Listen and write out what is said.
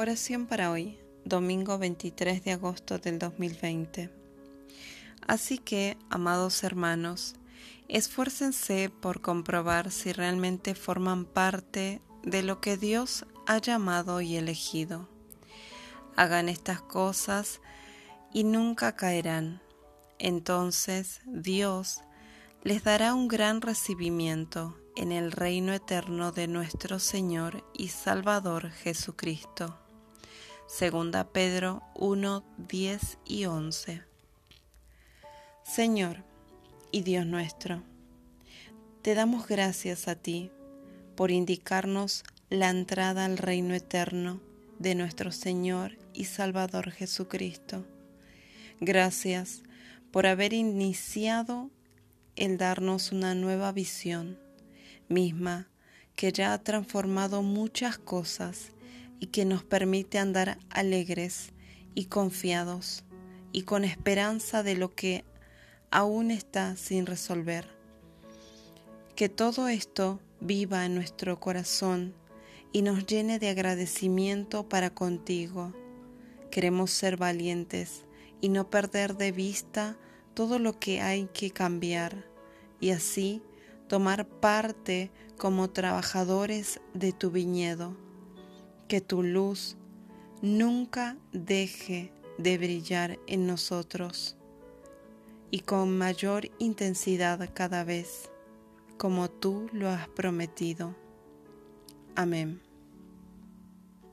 Oración para hoy, domingo 23 de agosto del 2020. Así que, amados hermanos, esfuércense por comprobar si realmente forman parte de lo que Dios ha llamado y elegido. Hagan estas cosas y nunca caerán. Entonces Dios les dará un gran recibimiento en el reino eterno de nuestro Señor y Salvador Jesucristo. Segunda Pedro 1, 10 y 11. Señor y Dios nuestro, te damos gracias a ti por indicarnos la entrada al reino eterno de nuestro Señor y Salvador Jesucristo. Gracias por haber iniciado el darnos una nueva visión, misma que ya ha transformado muchas cosas y que nos permite andar alegres y confiados y con esperanza de lo que aún está sin resolver. Que todo esto viva en nuestro corazón y nos llene de agradecimiento para contigo. Queremos ser valientes y no perder de vista todo lo que hay que cambiar y así tomar parte como trabajadores de tu viñedo. Que tu luz nunca deje de brillar en nosotros y con mayor intensidad cada vez, como tú lo has prometido. Amén.